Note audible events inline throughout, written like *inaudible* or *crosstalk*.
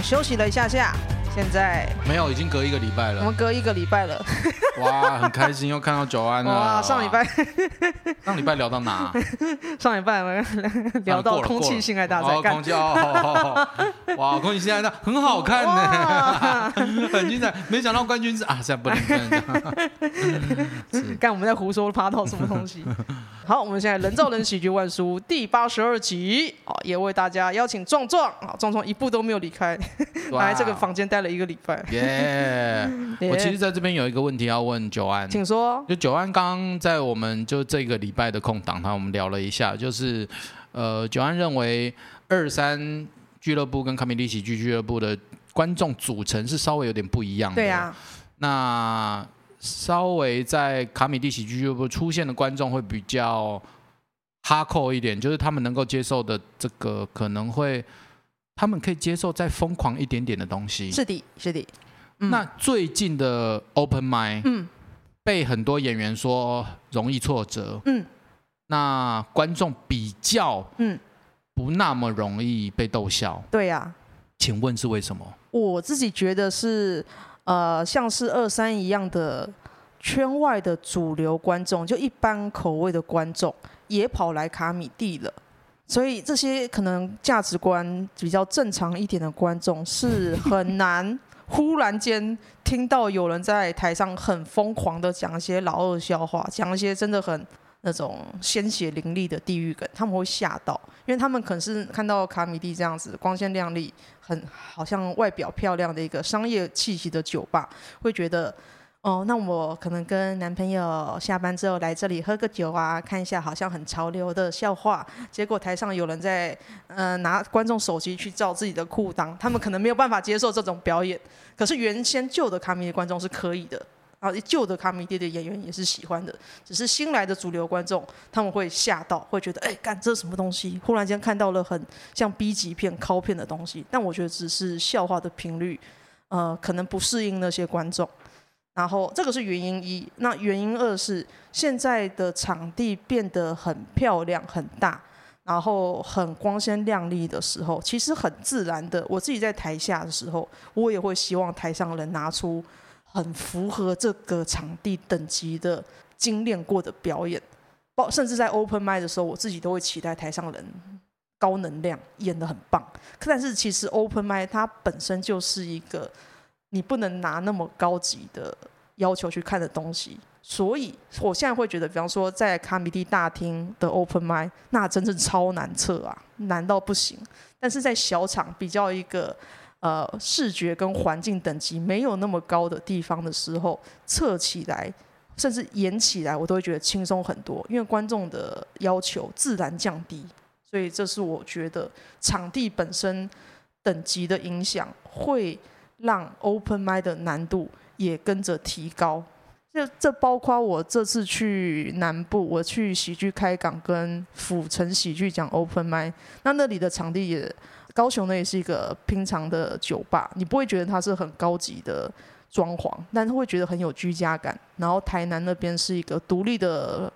休息了一下下。现在没有，已经隔一个礼拜了。我们隔一个礼拜了。哇，很开心又看到九安了。*laughs* 哇，上礼拜，*laughs* 上礼拜聊到哪？*laughs* 上礼拜我们聊到空气性爱大赛。空气哦，哇，空气性爱大很好看呢，很精彩。没想到冠军是啊，现在不能这样。看我们在胡说八道什么东西。好，我们现在人造人喜剧万书第八十二集啊，也为大家邀请壮壮啊，壮壮一步都没有离开，来这个房间待。了一个礼拜，*laughs* 耶！*laughs* 我其实在这边有一个问题要问九安，请说。就九安刚刚在我们就这个礼拜的空档，他我们聊了一下，就是呃，九安认为二三俱乐部跟卡米利喜剧俱乐部的观众组成是稍微有点不一样的。对啊。那稍微在卡米蒂喜剧俱乐部出现的观众会比较哈扣一点，就是他们能够接受的这个可能会。他们可以接受再疯狂一点点的东西。是的，是的。嗯、那最近的 Open Mic，嗯，被很多演员说容易挫折，嗯，那观众比较，嗯，不那么容易被逗笑。对呀。请问是为什么？我自己觉得是，呃，像是二三一样的圈外的主流观众，就一般口味的观众，也跑来卡米蒂了。所以这些可能价值观比较正常一点的观众是很难忽然间听到有人在台上很疯狂的讲一些老二笑话，讲一些真的很那种鲜血淋漓的地狱梗，他们会吓到，因为他们可能是看到卡米蒂这样子光鲜亮丽、很好像外表漂亮的一个商业气息的酒吧，会觉得。哦，那我可能跟男朋友下班之后来这里喝个酒啊，看一下好像很潮流的笑话。结果台上有人在呃拿观众手机去照自己的裤裆，他们可能没有办法接受这种表演。可是原先旧的卡米地观众是可以的，啊，旧的卡米地的演员也是喜欢的。只是新来的主流观众他们会吓到，会觉得哎，干这什么东西？忽然间看到了很像 B 级片、靠片的东西。但我觉得只是笑话的频率，呃，可能不适应那些观众。然后这个是原因一，那原因二是现在的场地变得很漂亮、很大，然后很光鲜亮丽的时候，其实很自然的，我自己在台下的时候，我也会希望台上人拿出很符合这个场地等级的精炼过的表演，包甚至在 open m i 的时候，我自己都会期待台上人高能量演得很棒。但是其实 open m i 它本身就是一个。你不能拿那么高级的要求去看的东西，所以我现在会觉得，比方说在卡米蒂大厅的 open m i d 那真是超难测啊，难到不行。但是在小场比较一个呃视觉跟环境等级没有那么高的地方的时候，测起来甚至演起来，我都会觉得轻松很多，因为观众的要求自然降低。所以这是我觉得场地本身等级的影响会。让 open mic 的难度也跟着提高，这这包括我这次去南部，我去喜剧开港跟府城喜剧讲 open mic，那那里的场地也，高雄那也是一个平常的酒吧，你不会觉得它是很高级的装潢，但是会觉得很有居家感。然后台南那边是一个独立的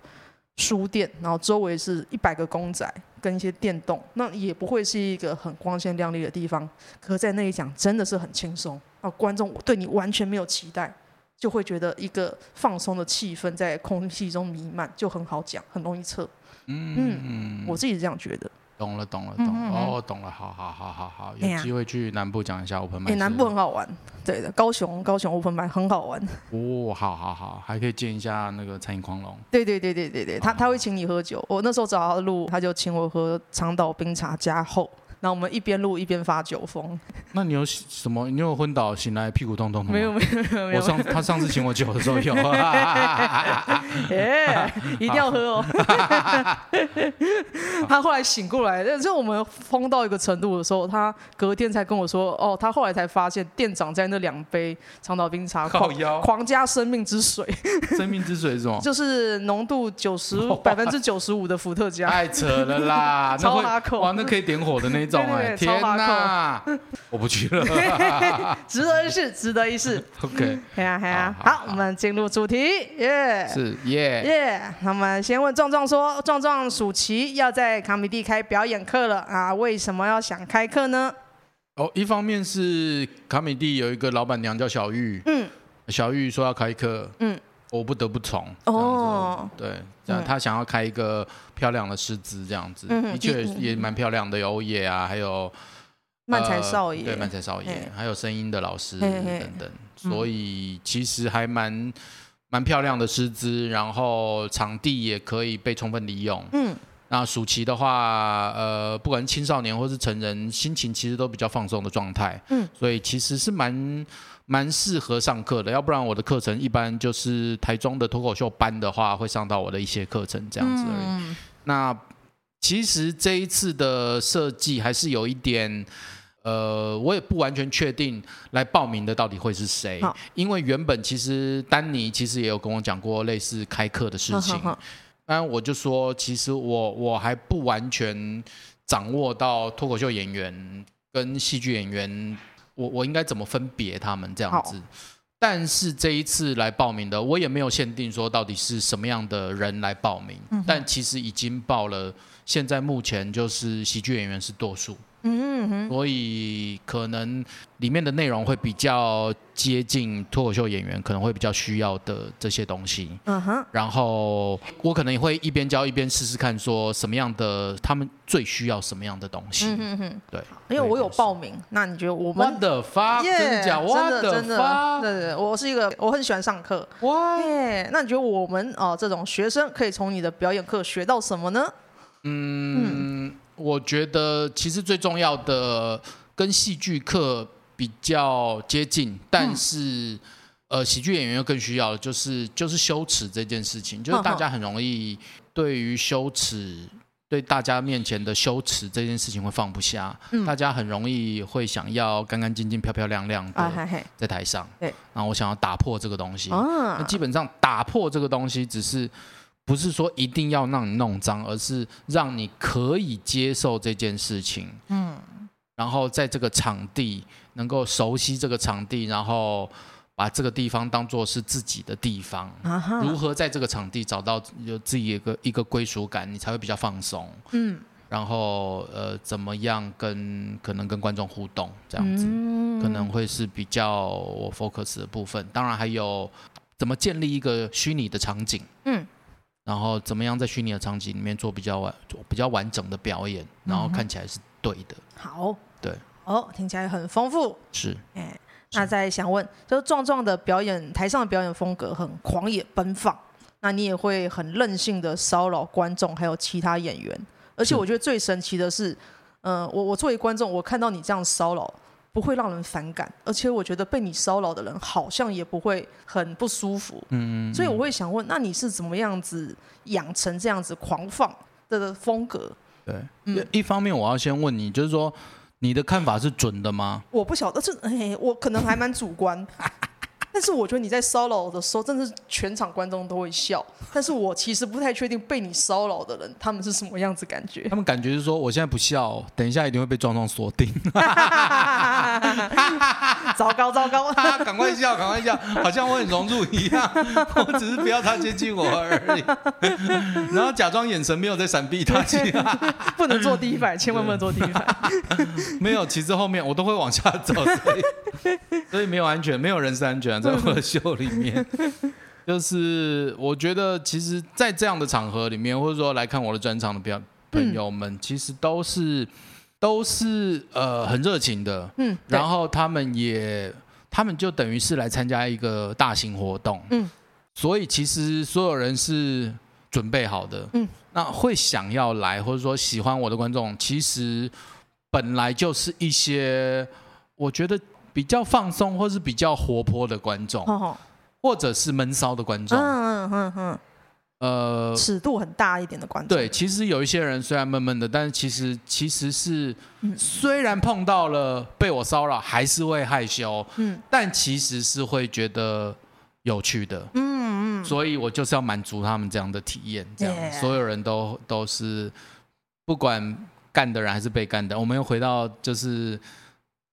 书店，然后周围是一百个公仔跟一些电动，那也不会是一个很光鲜亮丽的地方。可是在那里讲真的是很轻松，啊，观众对你完全没有期待，就会觉得一个放松的气氛在空气中弥漫，就很好讲，很容易测。嗯嗯，我自己是这样觉得。懂了，懂了，懂了。哦，懂了，好好好好好，有机会去南部讲一下 Open 南部很好玩，对的，高雄高雄 Open 很好玩。哦，好好好，还可以见一下那个餐饮狂龙。对对对对对对，他他会请你喝酒。我那时候找他录，他就请我喝长岛冰茶加厚。那我们一边录一边发酒疯。*laughs* 那你有什么？你有昏倒醒来屁股痛痛的吗？没有没有没有。我上他上次请我酒的时候有。耶，*laughs* 一定要喝哦。*laughs* 他后来醒过来，但是我们疯到一个程度的时候，他隔天才跟我说：“哦，他后来才发现店长在那两杯长岛冰茶狂狂加生命之水。”生命之水是什么？就是浓度九十百分之九十五的伏特加。太扯了啦！超拉口。哇，那可以点火的那。对对对，天哪！*laughs* 我不去了，*laughs* 值得一试，值得一试。OK，哎 *laughs* 呀哎呀。好，我们进入主题，耶，是耶耶。那么先问壮壮说，壮壮暑期要在卡米蒂开表演课了啊？为什么要想开课呢？哦，一方面是卡米蒂有一个老板娘叫小玉，嗯，小玉说要开课，嗯，我不得不从。哦，对，他想要开一个漂亮的师资，这样子，的确也蛮漂亮的，有野啊，还有 *laughs* 漫才少爷，对，漫才少爷，还有声音的老师等等，所以其实还蛮蛮漂亮的师资，然后场地也可以被充分利用，嗯。那暑期的话，呃，不管是青少年或是成人，心情其实都比较放松的状态，嗯，所以其实是蛮蛮适合上课的。要不然我的课程一般就是台中的脱口秀班的话，会上到我的一些课程这样子而已。嗯、那其实这一次的设计还是有一点，呃，我也不完全确定来报名的到底会是谁，因为原本其实丹尼其实也有跟我讲过类似开课的事情。当然，我就说，其实我我还不完全掌握到脱口秀演员跟戏剧演员，我我应该怎么分别他们这样子。但是这一次来报名的，我也没有限定说到底是什么样的人来报名，嗯、但其实已经报了。现在目前就是喜剧演员是多数。嗯哼，所以可能里面的内容会比较接近脱口秀演员可能会比较需要的这些东西。嗯哼，然后我可能也会一边教一边试试看，说什么样的他们最需要什么样的东西。嗯哼哼，对，因为我有报名，那你觉得我们的发真的假？真的真的，对对，我是一个我很喜欢上课。哇，那你觉得我们哦这种学生可以从你的表演课学到什么呢？嗯。我觉得其实最重要的跟戏剧课比较接近，但是、嗯、呃，喜剧演员又更需要的就是就是羞耻这件事情，就是大家很容易对于羞耻，对大家面前的羞耻这件事情会放不下，嗯、大家很容易会想要干干净净、漂漂亮亮的在台上，对，然后我想要打破这个东西，那基本上打破这个东西只是。不是说一定要让你弄脏，而是让你可以接受这件事情。嗯，然后在这个场地能够熟悉这个场地，然后把这个地方当做是自己的地方。啊、如何在这个场地找到有自己一个一个归属感，你才会比较放松。嗯，然后呃，怎么样跟可能跟观众互动这样子，嗯、可能会是比较我 focus 的部分。当然还有怎么建立一个虚拟的场景。嗯。然后怎么样在虚拟的场景里面做比较完比较完整的表演，然后看起来是对的。好，对，哦，听起来很丰富。是，哎，那再想问，就是壮壮的表演，台上的表演风格很狂野奔放，那你也会很任性的骚扰观众，还有其他演员。而且我觉得最神奇的是，嗯、呃，我我作为观众，我看到你这样骚扰。不会让人反感，而且我觉得被你骚扰的人好像也不会很不舒服。嗯，嗯，嗯，所以我会想问，那你是怎么样子养成这样子狂放的风格？对，嗯，一方面我要先问你，就是说你的看法是准的吗？我不晓得，这哎，我可能还蛮主观。但是我觉得你在骚扰的时候，真的是全场观众都会笑。但是我其实不太确定被你骚扰的人，他们是什么样子感觉？他们感觉是说，我现在不笑，等一下一定会被壮壮锁定。糟 *laughs* 糕 *laughs* 糟糕！赶快笑，赶快笑，好像我很融入一样。我只是不要他接近我而已。*laughs* 然后假装眼神没有在闪避他，不能坐第一排，千万不能坐第一排。没有，其实后面我都会往下走，所以所以没有安全，没有人身安全。在我的秀里面，*laughs* 就是我觉得，其实，在这样的场合里面，或者说来看我的专场的朋朋友们，其实都是都是呃很热情的，嗯，然后他们也，他们就等于是来参加一个大型活动，嗯，所以其实所有人是准备好的，嗯，那会想要来或者说喜欢我的观众，其实本来就是一些，我觉得。比较放松或是比较活泼的观众，或者是闷骚的观众，嗯嗯嗯嗯，呃，尺度很大一点的观众。对，其实有一些人虽然闷闷的，但是其实其实是，虽然碰到了被我骚扰，还是会害羞，嗯，但其实是会觉得有趣的，嗯嗯，所以我就是要满足他们这样的体验，这样所有人都都是，不管干的人还是被干的，我们又回到就是。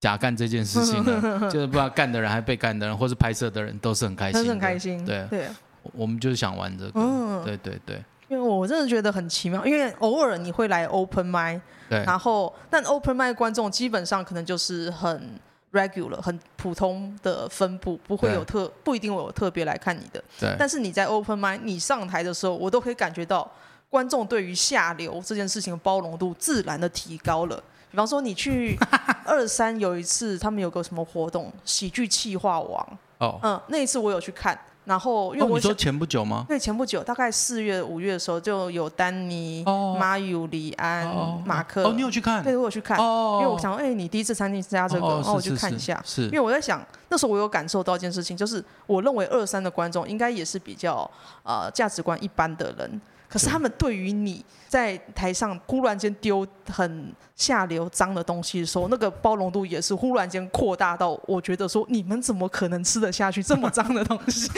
假干这件事情呢，*laughs* 就是不知道干的人还是被干的人，或是拍摄的人都是很开心，很开心。对，对，我们就是想玩这个。嗯，对对对。因为我真的觉得很奇妙，因为偶尔你会来 open mic，对，然后但 open mic 观众基本上可能就是很 regular、很普通的分布，不会有特不一定会有特别来看你的。对。但是你在 open mic，你上台的时候，我都可以感觉到观众对于下流这件事情的包容度自然的提高了。比方说你去 *laughs* 二三有一次他们有个什么活动，喜剧气化王。哦。嗯，那一次我有去看。然后，因为我、说前不久吗？对，前不久，大概四月、五月的时候，就有丹尼、哦、马友、李安、哦、马克。哦，你有去看？对，我有去看。哦，因为我想说，哎，你第一次参加这个，然后我去看一下。是，是，是。因为我在想，那时候我有感受到一件事情，就是我认为二三的观众应该也是比较呃价值观一般的人。可是他们对于你在台上忽然间丢很下流脏的东西的时候，那个包容度也是忽然间扩大到，我觉得说你们怎么可能吃得下去这么脏的东西？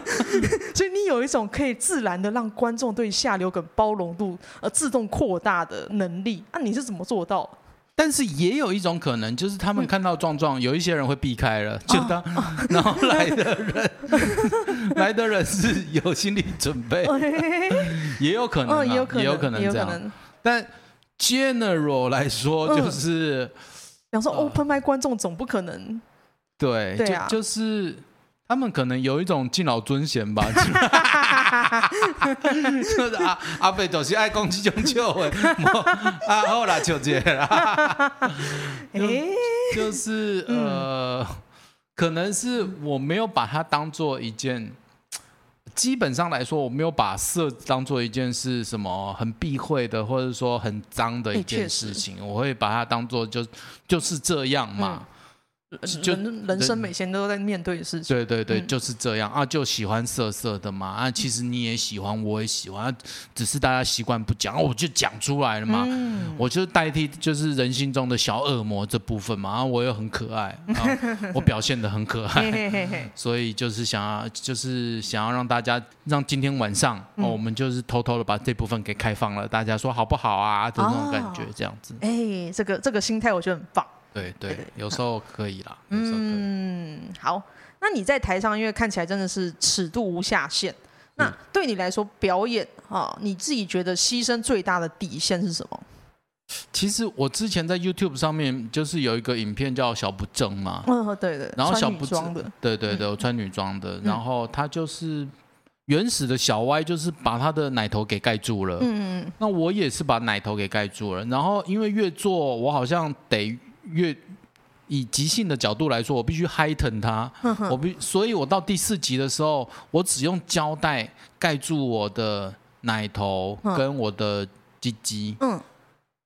*laughs* 所以你有一种可以自然的让观众对下流梗包容度而自动扩大的能力，那、啊、你是怎么做到？但是也有一种可能，就是他们看到壮壮，有一些人会避开了，就当，*laughs* 然后来的人，来的人是有心理准备，*laughs* 也有可能，也有可能，也有可能这样。但 general 来说，就是，比方说 open mic 观众总不可能，对，对啊，就是。他们可能有一种敬老尊贤吧，*laughs* 就是阿 *laughs* 阿伯就是爱讲这种笑话，啊好啦，就这啦，*laughs* 欸、就是呃，可能是我没有把它当做一件，基本上来说，我没有把色当做一件是什么很避讳的，或者说很脏的一件事情，欸、我会把它当做就就是这样嘛。嗯就人人生每天都在面对的事情。对对对，就是这样啊，就喜欢色色的嘛啊，其实你也喜欢，我也喜欢，只是大家习惯不讲，我就讲出来了嘛。我就代替就是人心中的小恶魔这部分嘛，啊，我又很可爱，我表现的很可爱，*laughs* 所以就是想要就是想要让大家让今天晚上我们就是偷偷的把这部分给开放了，大家说好不好啊？的那种感觉这样子。哎，这个这个心态我觉得很棒。对对，有时候可以啦。嗯，好。那你在台上，因为看起来真的是尺度无下限。那对你来说，表演啊，你自己觉得牺牲最大的底线是什么？其实我之前在 YouTube 上面就是有一个影片叫小不正嘛。嗯，对对。然后小不正的，对对对，我穿女装的。然后他就是原始的小歪，就是把他的奶头给盖住了。嗯嗯。那我也是把奶头给盖住了。然后因为越做，我好像得。越以即兴的角度来说，我必须 heighten 它，我必，所以我到第四集的时候，我只用胶带盖住我的奶头跟我的鸡鸡。嗯。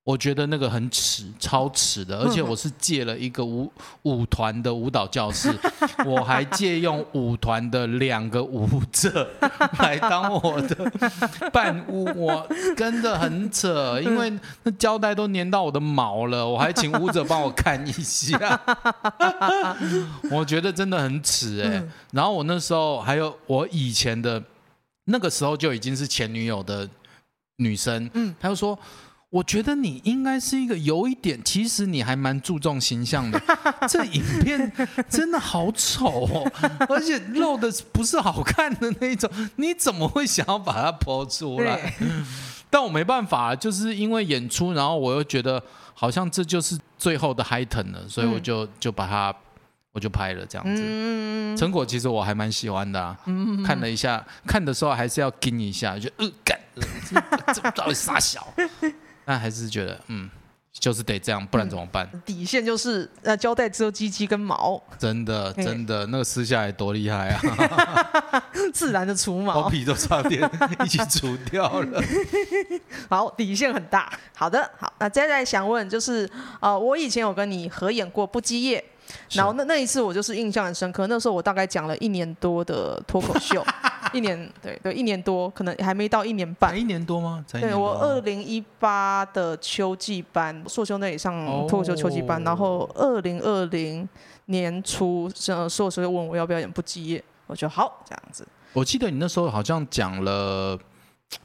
我觉得那个很耻，超耻的，而且我是借了一个舞舞团的舞蹈教室，*laughs* 我还借用舞团的两个舞者来当我的伴舞，我跟着很扯，因为那胶带都粘到我的毛了，我还请舞者帮我看一下，*laughs* 我觉得真的很耻哎。然后我那时候还有我以前的那个时候就已经是前女友的女生，嗯，她就说。我觉得你应该是一个有一点，其实你还蛮注重形象的。*laughs* 这影片真的好丑哦，*laughs* 而且露的不是好看的那种，你怎么会想要把它剖出来？但我没办法，就是因为演出，然后我又觉得好像这就是最后的 heighten 了，所以我就就把它我就拍了这样子。嗯成果其实我还蛮喜欢的啊，看了一下，看的时候还是要跟一下，就呃干，这这到底啥小？但还是觉得，嗯，就是得这样，不然怎么办？嗯、底线就是呃，胶带遮鸡鸡跟毛。真的，真的，那个撕下来多厉害啊！*laughs* *laughs* 自然的除毛，包皮都差点一起除掉了。*laughs* 好，底线很大。好的，好，那接下来想问就是，呃，我以前有跟你合演过《不羁夜》。然后那那一次我就是印象很深刻，那时候我大概讲了一年多的脱口秀，*laughs* 一年对对一年多，可能还没到一年半，一年多吗？多对我二零一八的秋季班，硕修那里上脱口秀秋季班，哦、然后二零二零年初，呃，硕修又问我要不要演不羁夜，我就好这样子。我记得你那时候好像讲了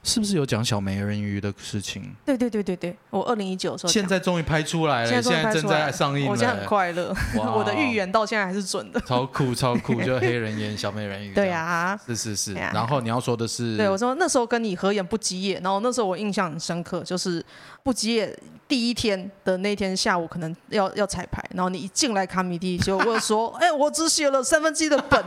是不是有讲小美人鱼的事情？对对对对对，我二零一九的时候，现在终于拍出来了，现在，正在上映了，我现在很快乐，哇。*laughs* 我的预言到现在还是准的，超酷超酷，*laughs* 就黑人演小美人鱼，对呀、啊，是是是，啊、然后你要说的是，对我说那时候跟你合演不吉野，然后那时候我印象很深刻，就是不羁夜第一天的那天下午可能要要彩排，然后你一进来卡米蒂就问说，*laughs* 哎、欸，我只写了三分之一的本，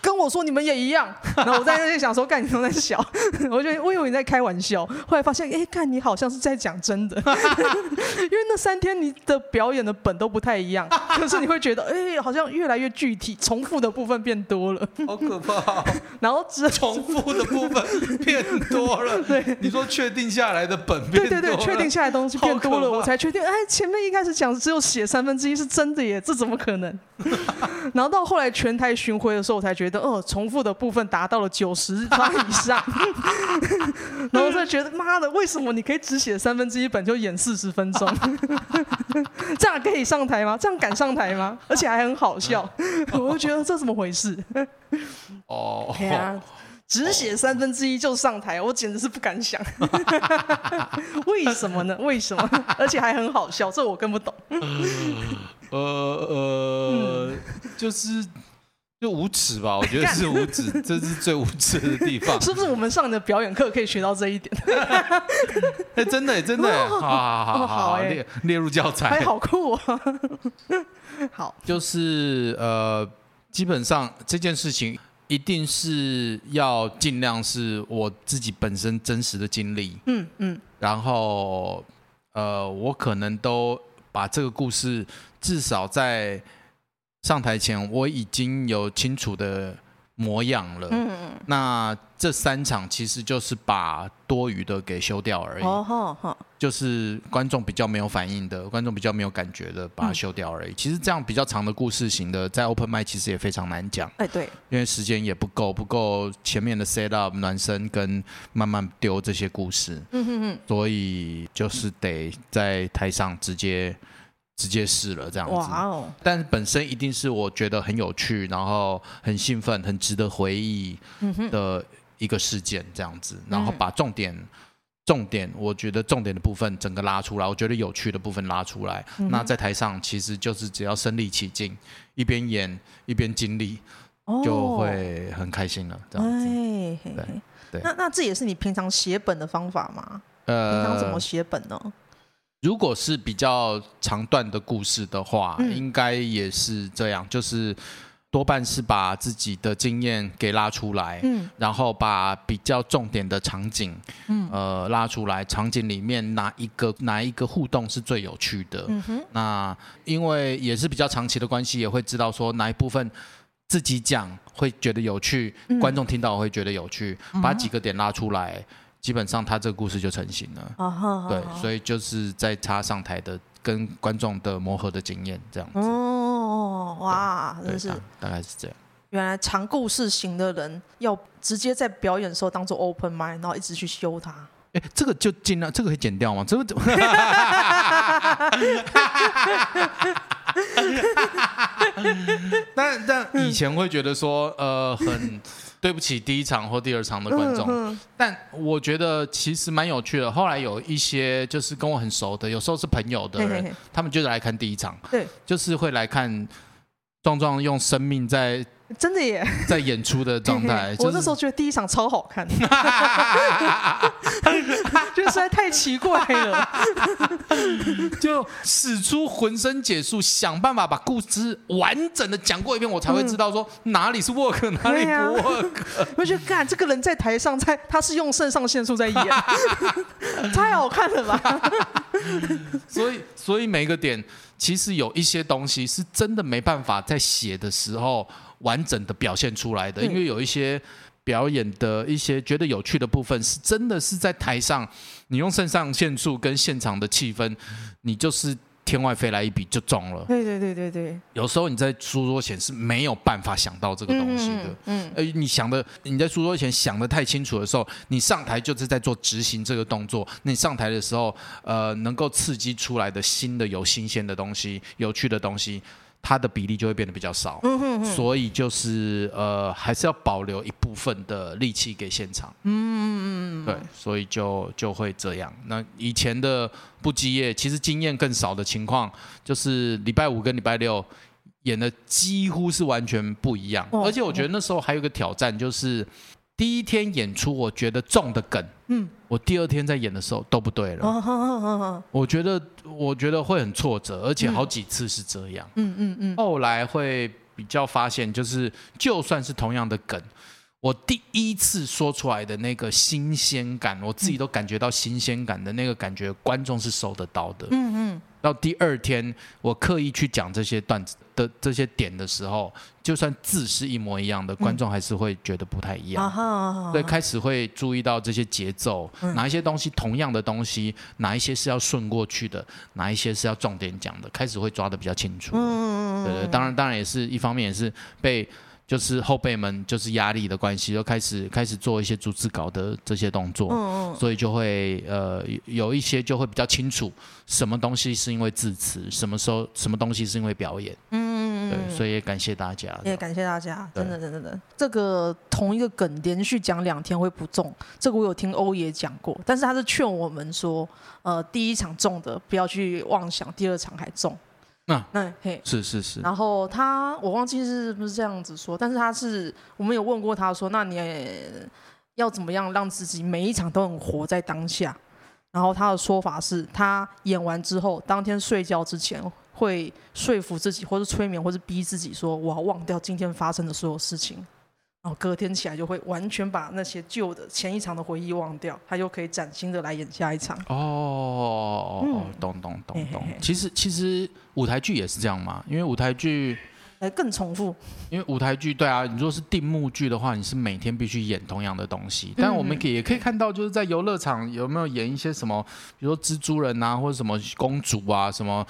跟我说你们也一样，然后我在那边想说，干你都在笑，*laughs* 我觉得我以为你在开玩笑，后来发现，哎、欸，干你好像是在讲真的，*laughs* 因为那三天你的表演的本都不太一样，可是你会觉得，哎、欸，好像越来越具体，重复的部分变多了，好可怕、哦，然后只重复的部分变多了，对，你说确定下来的本变多了，对对对，确定下来的东西变多了，我才确定，哎，前面一开始讲只有写三分之一是真的耶，*laughs* 这怎么可能？*laughs* 然后到后来全台巡回的时候，我才觉得，哦，重复的部分达到了九十趴以上。*laughs* 然后就觉得，妈的，为什么你可以只写三分之一本就演四十分钟？这样可以上台吗？这样敢上台吗？而且还很好笑，我就觉得这怎么回事？哦，对啊，只写三分之一就上台，我简直是不敢想。*laughs* 为什么呢？为什么？而且还很好笑，这我更不懂。呃呃，就是就无耻吧，*laughs* 我觉得是无耻，这是最无耻的地方。*laughs* 是不是我们上你的表演课可以学到这一点？哎，真的，真的，好好好好，列列入教材，还好酷啊！好，就是呃，基本上这件事情一定是要尽量是我自己本身真实的经历，嗯嗯，然后呃，我可能都把这个故事。至少在上台前，我已经有清楚的模样了。嗯，那这三场其实就是把多余的给修掉而已。哦，就是观众比较没有反应的，观众比较没有感觉的，把它修掉而已。其实这样比较长的故事型的，在 Open Mic 其实也非常难讲。哎，对，因为时间也不够，不够前面的 set up 暖身跟慢慢丢这些故事。嗯哼哼。所以就是得在台上直接。直接试了这样子，哇哦！但本身一定是我觉得很有趣，然后很兴奋、很值得回忆的一个事件这样子，然后把重点、重点，我觉得重点的部分整个拉出来，我觉得有趣的部分拉出来。那在台上其实就是只要身临其境，一边演一边经历，就会很开心了这样子。对对。那那这也是你平常写本的方法吗？呃，平常怎么写本呢？如果是比较长段的故事的话，嗯、应该也是这样，就是多半是把自己的经验给拉出来，嗯，然后把比较重点的场景，嗯，呃，拉出来，场景里面哪一个哪一个互动是最有趣的？那因为也是比较长期的关系，也会知道说哪一部分自己讲会觉得有趣，嗯、观众听到会觉得有趣，把几个点拉出来。基本上他这个故事就成型了，对，所以就是在他上台的跟观众的磨合的经验这样子。哦，哇，真是大概是这样。原来长故事型的人要直接在表演的时候当做 open mind，然后一直去修它。哎，这个就尽量，这个可以剪掉吗？这个怎么？*laughs* *laughs* 但但以前会觉得说，呃，很。对不起，第一场或第二场的观众，嗯、但我觉得其实蛮有趣的。后来有一些就是跟我很熟的，有时候是朋友的人，嘿嘿嘿他们就是来看第一场，对，就是会来看壮壮用生命在。真的耶，在演出的状态，*laughs* 我那时候觉得第一场超好看，*laughs* 觉得实在太奇怪了，*laughs* 就使出浑身解数，想办法把故事完整的讲过一遍，我才会知道说哪里是 work，哪里不 work。我觉得，干这个人在台上，在他是用肾上腺素在演，太好看了吧？所以，所以每个点其实有一些东西是真的没办法在写的时候。完整的表现出来的，因为有一些表演的一些觉得有趣的部分，是真的是在台上，你用肾上腺素跟现场的气氛，你就是天外飞来一笔就中了。对对对对对。有时候你在书桌前是没有办法想到这个东西的。嗯。呃，你想的你在书桌前想的太清楚的时候，你上台就是在做执行这个动作。你上台的时候，呃，能够刺激出来的新的有新鲜的东西、有趣的东西。它的比例就会变得比较少，嗯哼哼，所以就是呃，还是要保留一部分的力气给现场，嗯嗯嗯，对，所以就就会这样。那以前的不羁业，其实经验更少的情况，就是礼拜五跟礼拜六演的几乎是完全不一样，而且我觉得那时候还有一个挑战就是。第一天演出，我觉得中的梗，嗯，我第二天在演的时候都不对了。哦、我觉得，我觉得会很挫折，而且好几次是这样。嗯嗯嗯。后来会比较发现，就是就算是同样的梗，我第一次说出来的那个新鲜感，我自己都感觉到新鲜感的那个感觉，观众是收得到的。嗯嗯。到第二天，我刻意去讲这些段子的这些点的时候，就算字是一模一样的，观众还是会觉得不太一样。对，开始会注意到这些节奏，哪一些东西同样的东西，哪一些是要顺过去的，哪一些是要重点讲的，开始会抓的比较清楚。对对，当然当然也是一方面也是被。就是后辈们就是压力的关系，就开始开始做一些逐字稿的这些动作，嗯嗯，所以就会呃有一些就会比较清楚，什么东西是因为字词，什么时候什么东西是因为表演，嗯嗯对，所以也感谢大家，也感谢大家，真的真的真的，这个同一个梗连续讲两天会不中，这个我有听欧爷讲过，但是他是劝我们说，呃，第一场中的不要去妄想第二场还中。那那嘿，是是是。然后他，我忘记是不是这样子说，但是他是，我们有问过他说，那你要怎么样让自己每一场都很活在当下？然后他的说法是他演完之后，当天睡觉之前会说服自己，或是催眠，或是逼自己说，我要忘掉今天发生的所有事情。然后隔天起来就会完全把那些旧的前一场的回忆忘掉，他就可以崭新的来演下一场。哦，嗯、懂懂懂懂。其实其实舞台剧也是这样嘛，因为舞台剧更重复。因为舞台剧对啊，你如果是定目剧的话，你是每天必须演同样的东西。但我们可以也可以看到，就是在游乐场有没有演一些什么，比如说蜘蛛人啊，或者什么公主啊什么。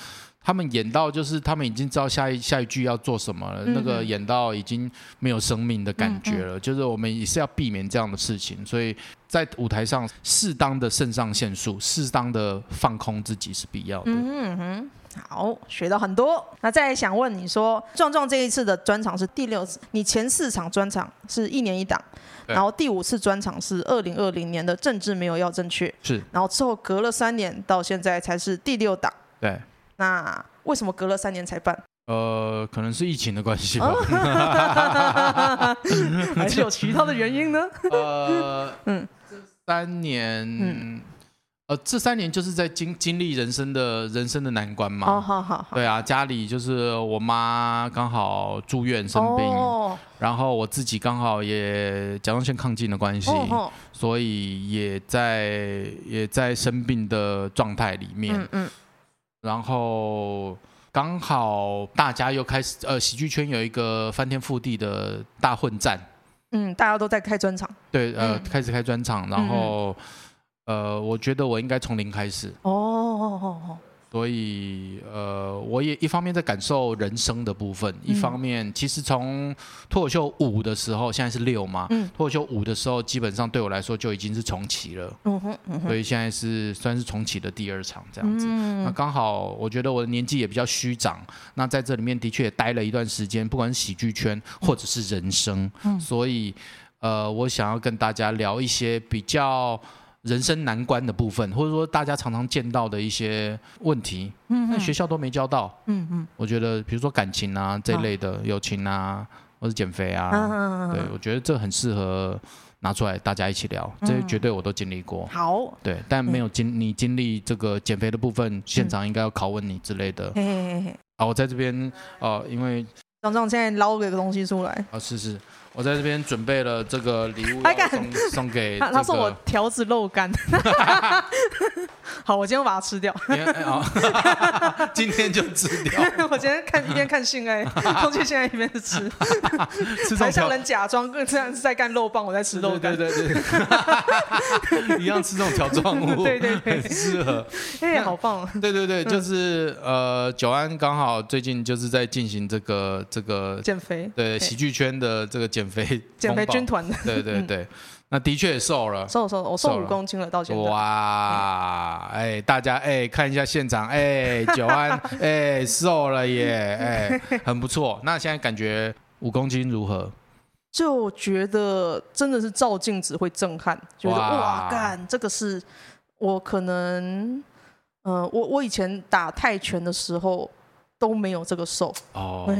他们演到就是他们已经知道下一下一句要做什么了，嗯、那个演到已经没有生命的感觉了。就是我们也是要避免这样的事情，所以在舞台上适当的肾上腺素，适当的放空自己是必要的。嗯哼，好，学到很多。那再来想问你说，壮壮这一次的专场是第六次，你前四场专场是一年一档，然后第五次专场是二零二零年的政治没有要正确，是，然后之后隔了三年到现在才是第六档，对。那为什么隔了三年才办？呃，可能是疫情的关系吧，哦、*laughs* 还是有其他的原因呢？呃，嗯，这三年，嗯、呃，这三年就是在经经历人生的人生的难关嘛。哦，好好好。对啊，家里就是我妈刚好住院生病，哦、然后我自己刚好也甲状腺亢进的关系，哦、所以也在也在生病的状态里面。嗯。嗯然后刚好大家又开始，呃，喜剧圈有一个翻天覆地的大混战，嗯，大家都在开专场，对，呃，嗯、开始开专场，然后，嗯、呃，我觉得我应该从零开始，哦，哦，哦，哦。所以，呃，我也一方面在感受人生的部分，一方面其实从脱口秀五的时候，现在是六嘛，脱口秀五的时候，基本上对我来说就已经是重启了，所以现在是算是重启的第二场这样子。那刚好，我觉得我的年纪也比较虚长，那在这里面的确也待了一段时间，不管是喜剧圈或者是人生，所以，呃，我想要跟大家聊一些比较。人生难关的部分，或者说大家常常见到的一些问题，嗯，那学校都没教到，嗯嗯，我觉得比如说感情啊这一类的，友情啊，或者减肥啊，对，我觉得这很适合拿出来大家一起聊，这绝对我都经历过，好，对，但没有经你经历这个减肥的部分，现场应该要拷问你之类的，好，我在这边，呃，因为张壮现在捞个东西出来，啊，是是。我在这边准备了这个礼物，要送送给、这个、他送我条子肉干。*laughs* 好，我今天把它吃掉。*laughs* 今天就吃掉。我今天看一边看性爱，空气现在一边是吃，还像人假装这样是在干肉棒，我在吃肉干。对对对，*laughs* 一样吃这种条状物，对对对，很适合。哎，好棒。对对对，就是呃，九安刚好最近就是在进行这个这个减肥，对喜剧圈的这个减。肥减肥 *laughs* 军团 *laughs* 的，对对对，那的确瘦了，瘦了瘦了，我瘦五公斤了，到现在。哇，哎、欸，大家哎、欸，看一下现场，哎、欸，*laughs* 九安，哎、欸，瘦了耶，哎、欸，很不错。那现在感觉五公斤如何？就觉得真的是照镜子会震撼，觉得哇，干，这个是我可能，嗯、呃，我我以前打泰拳的时候。都没有这个瘦哦。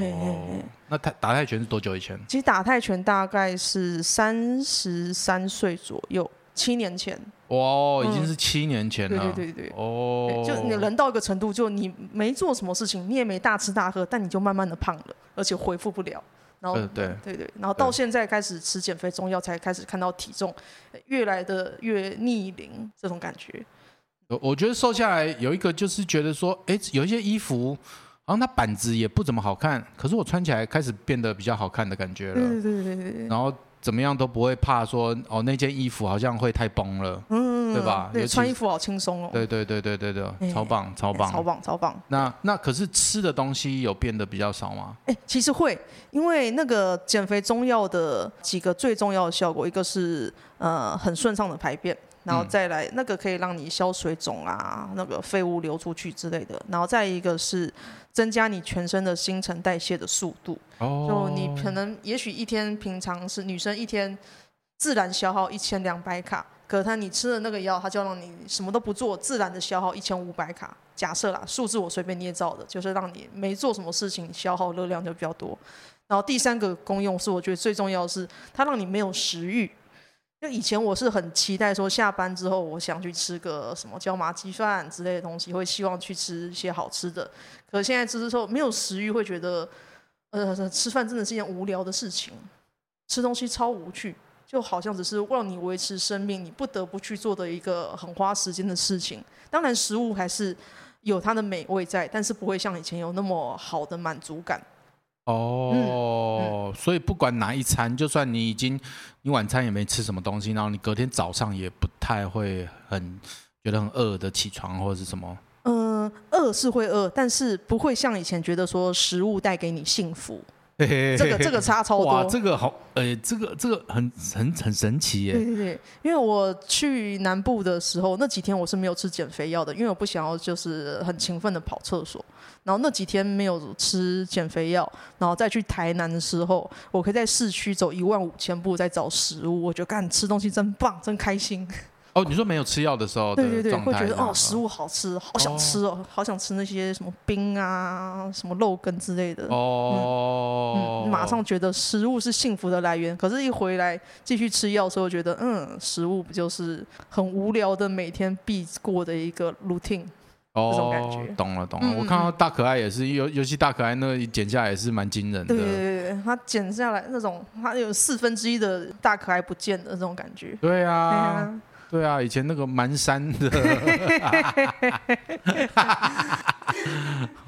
那泰打泰拳是多久以前？其实打泰拳大概是三十三岁左右，七年前。哇、哦，已经是七年前了。对对对对。哦。就你人到一个程度，就你没做什么事情，你也没大吃大喝，但你就慢慢的胖了，而且恢复不了。然后、呃、对对对，然后到现在开始吃减肥中药，才开始看到体重越来的越逆龄这种感觉。我我觉得瘦下来有一个就是觉得说，哎，有一些衣服。然后它板子也不怎么好看，可是我穿起来开始变得比较好看的感觉了。对对对对。然后怎么样都不会怕说哦，那件衣服好像会太崩了，嗯，对吧？对，穿衣服好轻松哦。对对对对对对，超棒超棒超棒超棒。那那可是吃的东西有变得比较少吗？哎，其实会，因为那个减肥中药的几个最重要的效果，一个是呃很顺畅的排便。然后再来，那个可以让你消水肿啊，那个废物流出去之类的。然后再一个是增加你全身的新陈代谢的速度。哦。就你可能也许一天平常是女生一天自然消耗一千两百卡，可是它你吃了那个药，它就让你什么都不做，自然的消耗一千五百卡。假设啦，数字我随便捏造的，就是让你没做什么事情，消耗热量就比较多。然后第三个功用是我觉得最重要的是，它让你没有食欲。就以前我是很期待说下班之后，我想去吃个什么椒麻鸡饭之类的东西，会希望去吃一些好吃的。可现在吃之后没有食欲，会觉得呃吃饭真的是一件无聊的事情，吃东西超无趣，就好像只是让你维持生命，你不得不去做的一个很花时间的事情。当然食物还是有它的美味在，但是不会像以前有那么好的满足感。哦、oh, 嗯，所以不管哪一餐，就算你已经你晚餐也没吃什么东西，然后你隔天早上也不太会很觉得很饿的起床或者是什么？嗯，饿是会饿，但是不会像以前觉得说食物带给你幸福。嘿嘿嘿这个这个差超多。哇，这个好，呃、欸，这个这个很很很神奇耶。对对对，因为我去南部的时候，那几天我是没有吃减肥药的，因为我不想要就是很勤奋的跑厕所。然后那几天没有吃减肥药，然后再去台南的时候，我可以在市区走一万五千步再找食物，我觉得干吃东西真棒，真开心。哦，你说没有吃药的时候的，对对对，会觉得哦，食物好吃，好想吃哦，哦，好想吃那些什么冰啊、什么肉羹之类的。哦嗯，嗯，马上觉得食物是幸福的来源。可是，一回来继续吃药的时候，觉得嗯，食物不就是很无聊的每天必过的一个 routine？哦，这种感觉。懂了，懂了。嗯、我看到大可爱也是，尤尤其大可爱那个减下来也是蛮惊人的。对对对对，他减下来那种，他有四分之一的大可爱不见的那种感觉。对啊。对啊以前那个蛮山的，*laughs*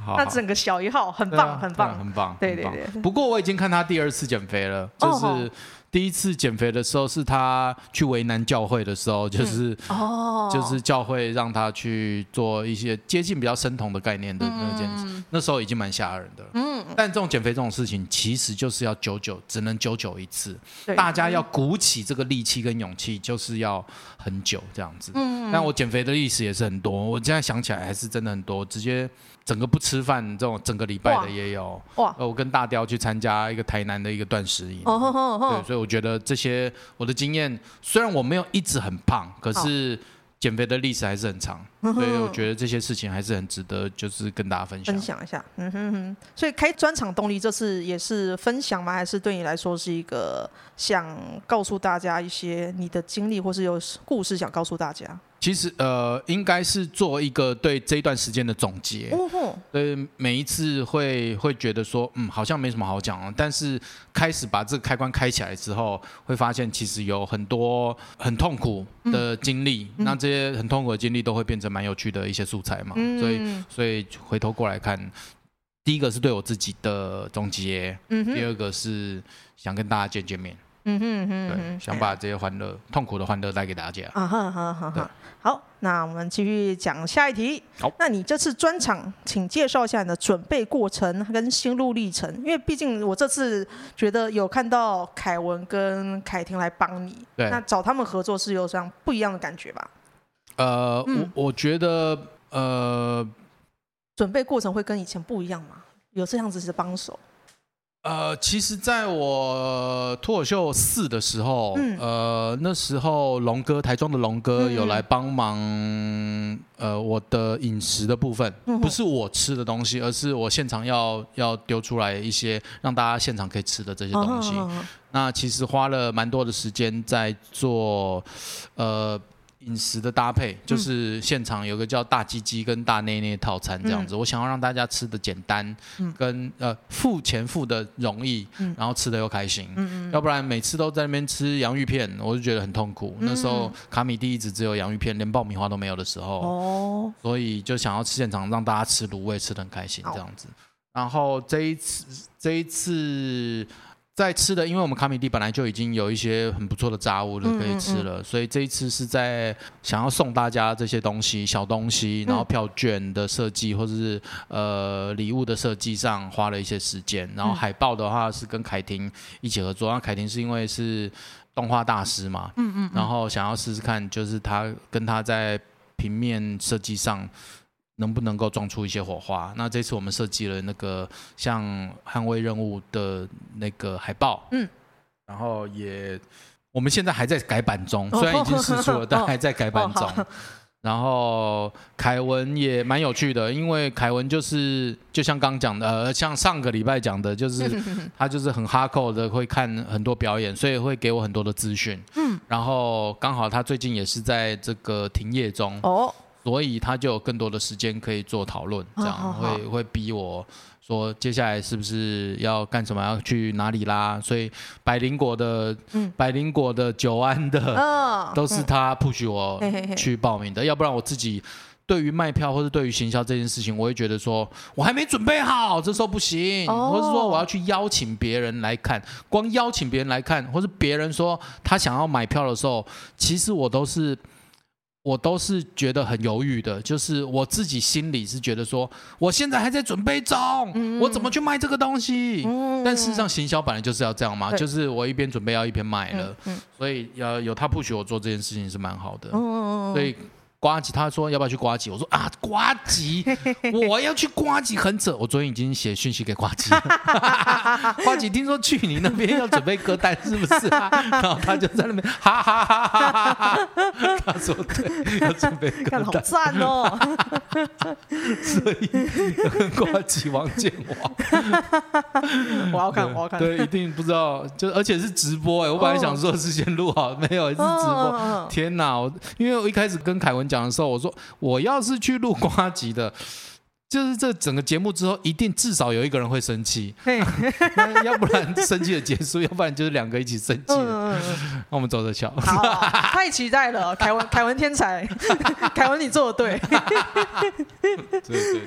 他整个小一号很棒，很棒，很棒，对对对。不过我已经看他第二次减肥了，就是第一次减肥的时候是他去为难教会的时候，就是哦，就是教会让他去做一些接近比较生酮的概念的那件事，那时候已经蛮吓人的。嗯，但这种减肥这种事情其实就是要久久，只能久久一次，大家要鼓起这个力气跟勇气，就是要很。很久这样子，嗯，但我减肥的历史也是很多。我现在想起来还是真的很多，直接整个不吃饭这种整个礼拜的也有。哇，我跟大雕去参加一个台南的一个断食营。对，所以我觉得这些我的经验，虽然我没有一直很胖，可是。减肥的历史还是很长，所以我觉得这些事情还是很值得，就是跟大家分享。分享一下，嗯哼哼。所以开专场动力这次也是分享吗？还是对你来说是一个想告诉大家一些你的经历，或是有故事想告诉大家？其实呃，应该是做一个对这一段时间的总结。哦吼。对，每一次会会觉得说，嗯，好像没什么好讲了。但是开始把这个开关开起来之后，会发现其实有很多很痛苦的经历。嗯、那这些很痛苦的经历都会变成蛮有趣的一些素材嘛。嗯、所以，所以回头过来看，第一个是对我自己的总结，嗯、第二个是想跟大家见见面。嗯哼哼哼，对，想把这些欢乐、哎、痛苦的欢乐带给大家。啊哈哈哈哈。好，那我们继续讲下一题。好，那你这次专场，请介绍一下你的准备过程跟心路历程。因为毕竟我这次觉得有看到凯文跟凯婷来帮你，对，那找他们合作是有这样不一样的感觉吧？呃，嗯、我我觉得呃，准备过程会跟以前不一样吗？有这样子的帮手？呃，其实，在我脱口秀四的时候，嗯、呃，那时候龙哥，台中的龙哥有来帮忙，嗯、呃，我的饮食的部分，嗯、不是我吃的东西，而是我现场要要丢出来一些让大家现场可以吃的这些东西。嗯、那其实花了蛮多的时间在做，呃。饮食的搭配就是现场有个叫大鸡鸡跟大内内套餐这样子，嗯、我想要让大家吃的简单，嗯、跟呃付钱付的容易，嗯、然后吃的又开心，要不然每次都在那边吃洋芋片，我就觉得很痛苦。嗯、那时候卡米蒂一直只有洋芋片，连爆米花都没有的时候，哦、所以就想要吃现场让大家吃卤味吃的很开心这样子。然后这一次这一次。在吃的，因为我们卡米蒂本来就已经有一些很不错的杂物了可以吃了，嗯嗯嗯，所以这一次是在想要送大家这些东西、小东西，然后票券的设计或者是呃礼物的设计上花了一些时间。然后海报的话是跟凯婷一起合作，那凯婷是因为是动画大师嘛，嗯嗯，然后想要试试看，就是他跟他在平面设计上。能不能够撞出一些火花？那这次我们设计了那个像捍卫任务的那个海报，嗯，然后也我们现在还在改版中，虽然已经试出了，但 *laughs* 还在改版中。然后凯文也蛮有趣的，因为凯文就是就像刚讲的，呃，像上个礼拜讲的，就是 *laughs* 他就是很哈扣的，会看很多表演，所以会给我很多的资讯。嗯，然后刚好他最近也是在这个停业中。哦。所以他就有更多的时间可以做讨论，这样会会逼我说接下来是不是要干什么，要去哪里啦？所以百灵果的，嗯，百灵果的九安的，*laughs* 都是他 push 我去报名的，要不然我自己对于卖票或者对于行销这件事情，我会觉得说我还没准备好，这时候不行，或是说我要去邀请别人来看，光邀请别人来看，或是别人说他想要买票的时候，其实我都是。我都是觉得很犹豫的，就是我自己心里是觉得说，我现在还在准备中，嗯、我怎么去卖这个东西？嗯、但事实上，行销本来就是要这样嘛，就是我一边准备要一边卖了，所以要有他 push 我做这件事情是蛮好的，嗯、所以。呱吉，他说要不要去瓜吉？我说啊，瓜吉，*laughs* 我要去瓜吉，很扯。我昨天已经写讯息给瓜吉，*laughs* 瓜吉听说去你那边要准备歌单，是不是啊？*laughs* 然后他就在那边哈哈哈哈哈哈。他说对，要准备歌单，好赞哦。所以跟呱吉王建华，我要看，我要看。对，一定不知道，就而且是直播哎。我本来想说是先录好，没有是直播。天哪，我因为我一开始跟凯文。讲的时候，我说我要是去录瓜集的，就是这整个节目之后，一定至少有一个人会生气，*laughs* 要不然生气的结束，要不然就是两个一起生气。那我们走着瞧。太期待了，凯文，*laughs* 凯文天才，*laughs* 凯文你做的对。对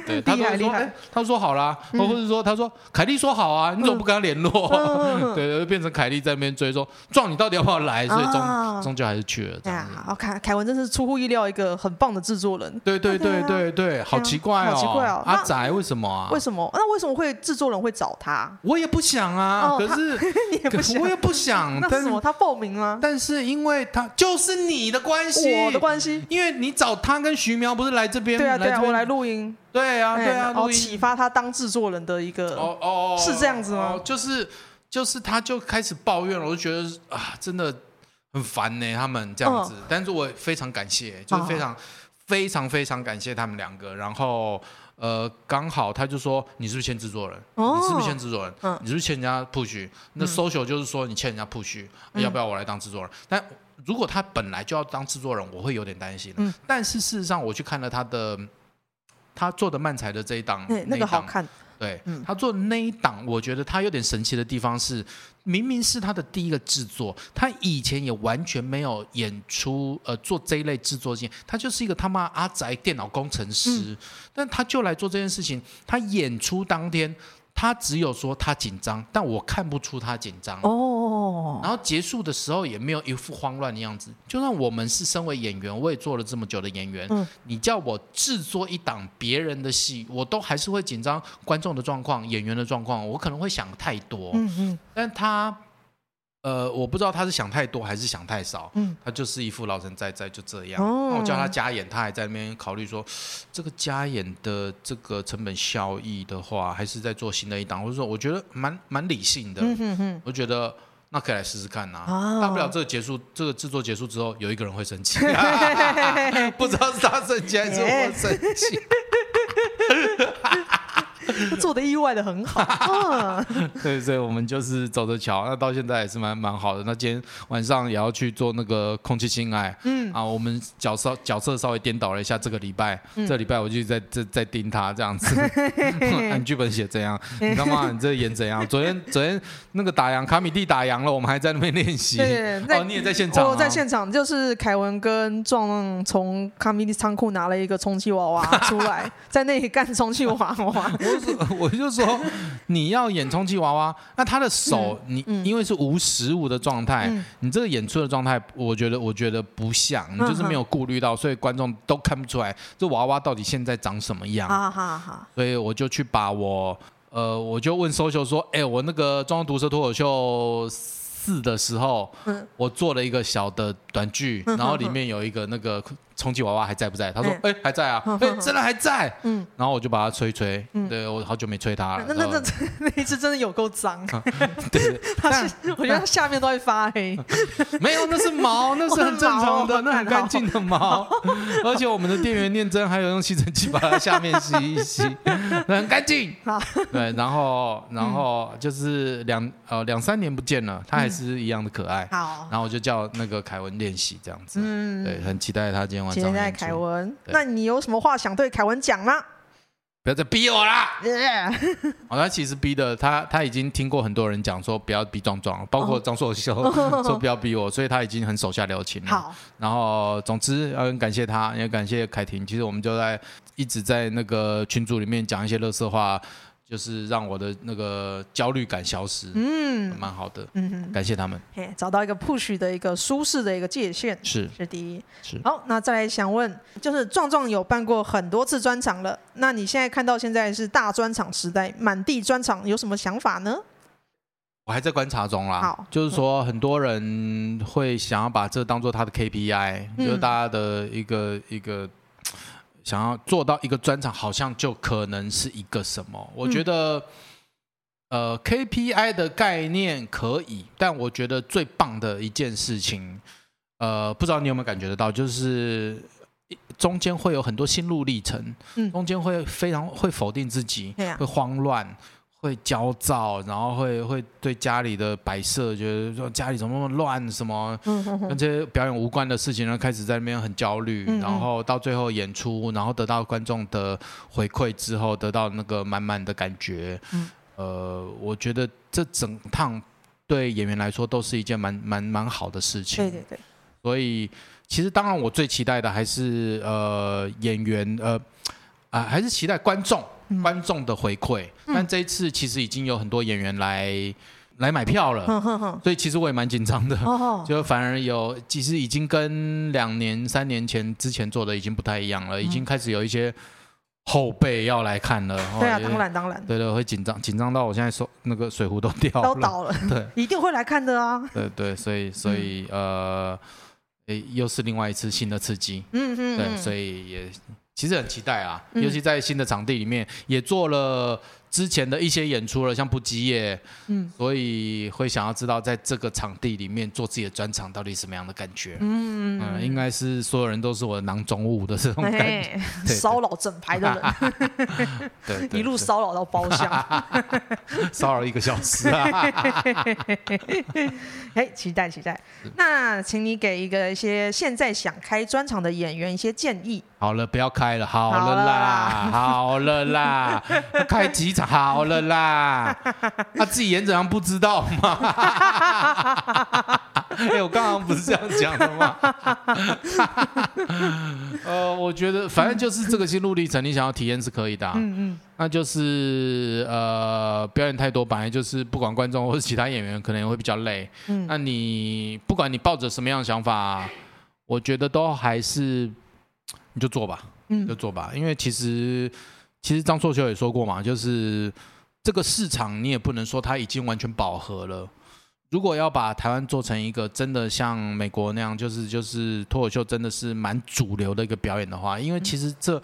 对对，厉害厉害。他说好啦，或者说他说凯莉说好啊，你怎么不跟他联络？对对，变成凯莉在那边追说，壮你到底要不要来？所以终终究还是去了。呀，好，凯凯文真是出乎意料，一个很棒的制作人。对对对对对，好奇怪哦，好奇怪哦。阿宅为什么啊？为什么？那为什么会制作人会找他？我也不想啊。可是 *laughs* 你也不想，我也不想。*laughs* 那什么？他报名吗？但是因为他就是你的关系，我的关系。因为你找他跟徐苗不是来这边？对啊，对啊，我来录音。对啊，对啊，录音启发他当制作人的一个。哦哦，是这样子吗？就是就是，他就开始抱怨了，我就觉得啊，真的很烦呢。他们这样子，但是我非常感谢，就是非常非常非常感谢他们两个，然后。呃，刚好他就说，你是不是签制作人？哦、你是不是签制作人？嗯、你是不是欠人家 push？那 social 就是说你欠人家 push，、嗯、要不要我来当制作人？但如果他本来就要当制作人，我会有点担心。嗯、但是事实上，我去看了他的他做的漫才的这一档，欸、那个好看。对，他做那一档，我觉得他有点神奇的地方是，明明是他的第一个制作，他以前也完全没有演出，呃，做这一类制作经验，他就是一个他妈阿宅电脑工程师，嗯、但他就来做这件事情，他演出当天，他只有说他紧张，但我看不出他紧张哦。然后结束的时候也没有一副慌乱的样子。就算我们是身为演员，我也做了这么久的演员，嗯，你叫我制作一档别人的戏，我都还是会紧张，观众的状况、演员的状况，我可能会想太多。嗯嗯，但他。呃，我不知道他是想太多还是想太少，嗯，他就是一副老神在在就这样。哦，我叫他加演，他还在那边考虑说，这个加演的这个成本效益的话，还是在做新的一档，或者说我觉得蛮蛮理性的。嗯哼哼，我觉得那可以来试试看呐、啊。哦，大不了这个结束，这个制作结束之后，有一个人会生气，*laughs* *laughs* 不知道是他生气还是我生气。*laughs* *laughs* 做的意外的很好，*laughs* 嗯，对，所以我们就是走着瞧，那到现在也是蛮蛮好的。那今天晚上也要去做那个空气性爱，嗯啊，我们角色角色稍微颠倒了一下，这个礼拜，嗯、这礼拜我就在在在盯他这样子，*laughs* 按剧本写怎样，你知道吗？你这演怎样？昨天昨天那个打烊，卡米蒂打烊了，我们还在那边练习。哦，你也在现场？我在现场，就是凯文跟壮从卡米蒂仓库拿了一个充气娃娃出来，在那里干充气娃娃。我 *laughs* 就说，你要演充气娃娃，那他的手，你因为是无实物的状态，你这个演出的状态，我觉得我觉得不像，你就是没有顾虑到，所以观众都看不出来这娃娃到底现在长什么样。好好好所以我就去把我，呃，我就问 social 说，哎，我那个《壮壮毒舌脱口秀》四的时候，我做了一个小的短剧，然后里面有一个那个。充气娃娃还在不在？他说：“哎、欸，还在啊，*laughs* 哎、欸，真的还在。”嗯，然后我就把它吹吹。嗯，对我好久没吹它了。那那那那一次真的有够脏。*laughs* 对，它 *laughs* 我觉得它下面都会发黑。没有，那是毛，那是很正常的，那很干净的毛。而且我们的店员念真还有用吸尘器把它下面吸一吸，很干净。对，然后然后就是两呃两三年不见了，它还是一样的可爱。好，然后我就叫那个凯文练习这样子。嗯，对，很期待他今天。现在凯文，那你有什么话想对凯文讲吗？不要再逼我啦！哦，他其实逼的，他他已经听过很多人讲说不要逼壮壮，包括张硕修 *laughs* 说不要逼我，所以他已经很手下留情了。好，然后总之要很感谢他，也感谢凯婷。其实我们就在一直在那个群组里面讲一些垃圾话。就是让我的那个焦虑感消失，嗯，蛮好的，嗯哼，感谢他们，嘿，找到一个 push 的一个舒适的一个界限，是。是第一，是。好，那再来想问，就是壮壮有办过很多次专场了，那你现在看到现在是大专场时代，满地专场，有什么想法呢？我还在观察中啦，好，就是说很多人会想要把这当做他的 KPI，嗯，就是大家的一个一个。想要做到一个专场，好像就可能是一个什么？我觉得，呃，KPI 的概念可以，但我觉得最棒的一件事情，呃，不知道你有没有感觉得到，就是中间会有很多心路历程，中间会非常会否定自己，会慌乱。会焦躁，然后会会对家里的摆设，觉得说家里怎么那么乱，什么跟这些表演无关的事情，然后开始在那边很焦虑，然后到最后演出，然后得到观众的回馈之后，得到那个满满的感觉。呃，我觉得这整趟对演员来说都是一件蛮蛮蛮好的事情。对对对。所以其实当然我最期待的还是呃演员呃啊、呃、还是期待观众。观众的回馈，但这一次其实已经有很多演员来来买票了，所以其实我也蛮紧张的，*laughs* 就反而有其实已经跟两年、三年前之前做的已经不太一样了，已经开始有一些后辈要来看了。*laughs* 对啊，当然当然，对对，会紧张紧张到我现在手那个水壶都掉了，都倒了，对，一定会来看的啊。对对，所以所以呃，诶，又是另外一次新的刺激，嗯嗯，对，所以也。其实很期待啊，尤其在新的场地里面，也做了之前的一些演出了，像不羁夜，嗯，所以会想要知道在这个场地里面做自己的专场到底什么样的感觉，嗯嗯，应该是所有人都是我的囊中物的这种感觉，骚扰整排的人，*laughs* 对，一路骚扰到包厢，*laughs* 骚扰一个小时啊，*laughs* 哎，期待期待，那请你给一个一些现在想开专场的演员一些建议。好了，不要开了，好了啦，好了啦，开几场好了啦，*laughs* 他 *laughs* 自己演怎样不知道吗？*laughs* 哎，我刚刚不是这样讲的吗？呃，我觉得反正就是这个心路历程，你想要体验是可以的、啊。嗯嗯，那就是呃，表演太多，本来就是不管观众或是其他演员，可能也会比较累。嗯，那你不管你抱着什么样的想法，我觉得都还是你就做吧，嗯，就做吧，因为其实其实张硕修也说过嘛，就是这个市场你也不能说它已经完全饱和了。如果要把台湾做成一个真的像美国那样，就是就是脱口秀真的是蛮主流的一个表演的话，因为其实这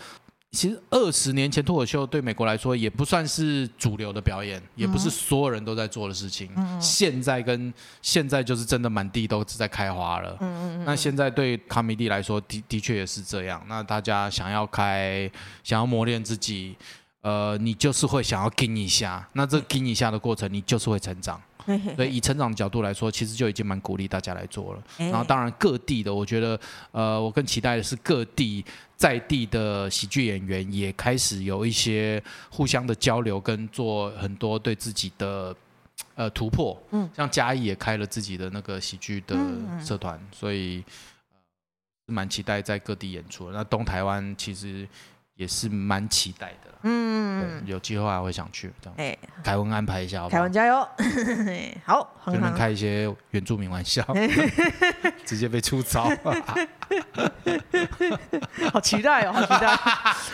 其实二十年前脱口秀对美国来说也不算是主流的表演，也不是所有人都在做的事情。现在跟现在就是真的满地都是在开花了。那现在对卡米地来说的的确也是这样。那大家想要开，想要磨练自己，呃，你就是会想要跟一下。那这跟一下的过程，你就是会成长。*laughs* 所以以成长的角度来说，其实就已经蛮鼓励大家来做了。然后当然各地的，我觉得呃，我更期待的是各地在地的喜剧演员也开始有一些互相的交流，跟做很多对自己的呃突破。嗯，像嘉义也开了自己的那个喜剧的社团，所以蛮期待在各地演出。那东台湾其实也是蛮期待的。嗯，有机会还会想去这样。哎，凯文安排一下好不好？凯文加油！*laughs* 好，就能开一些原住民玩笑，*laughs* 直接被出招。*laughs* 好期待哦，好期待！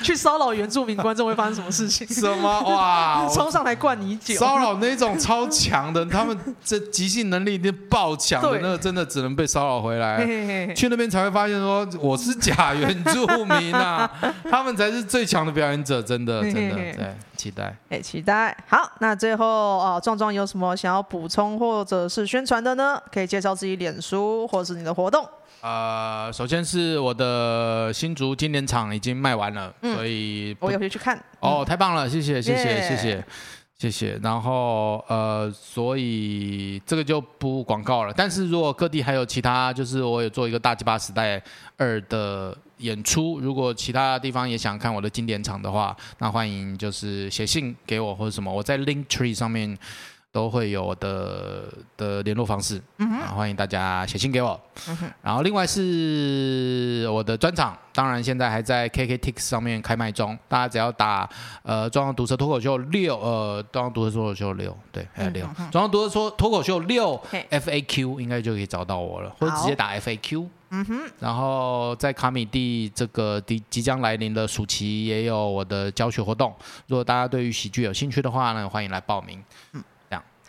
去骚扰原住民观众会发生什么事情？什么哇？冲上来灌你酒？骚扰那种超强的，他们这即兴能力一定爆强的，那个真的只能被骚扰回来。去那边才会发现说我是假原住民啊，他们才是最强的表演者，真的。真的对，期待哎，期待。好，那最后哦，壮壮有什么想要补充或者是宣传的呢？可以介绍自己脸书或者是你的活动。呃，首先是我的新竹经典场已经卖完了，嗯、所以我有去去看。哦，太棒了，谢谢，谢谢谢谢。谢谢，然后呃，所以这个就不广告了。但是如果各地还有其他，就是我有做一个大鸡巴时代二的演出，如果其他地方也想看我的经典场的话，那欢迎就是写信给我或者什么，我在 Linktree 上面。都会有我的的联络方式，嗯哼，欢迎大家写信给我。嗯，然后另外是我的专场，当然现在还在 KKTix 上面开卖中，大家只要打呃“壮壮毒舌脱口秀六”呃“壮壮毒舌脱口秀六”对，还有六“壮壮毒舌说脱口秀六 FAQ” 应该就可以找到我了，或者直接打 FAQ。嗯哼，然后在卡米蒂这个即即将来临的暑期也有我的教学活动，如果大家对于喜剧有兴趣的话呢，欢迎来报名。嗯。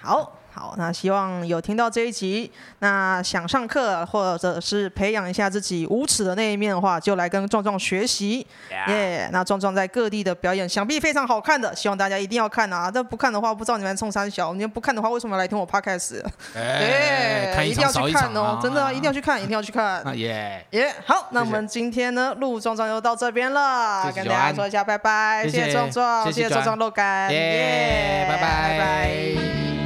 好好，那希望有听到这一集，那想上课或者是培养一下自己无耻的那一面的话，就来跟壮壮学习。耶 Yeah.、yeah，那壮壮在各地的表演，想必非常好看的，希望大家一定要看啊！但不看的话，不知道你们冲三小，你们不看的话，为什么要来听我 podcast？哎，看一定要去看哦，真的、啊、一定要去看，一定要去看。耶耶，好，那我们今天呢，录壮壮又到这边了，谢谢跟大家说一下拜拜，谢谢壮壮，谢谢壮壮肉干，耶，拜拜拜拜。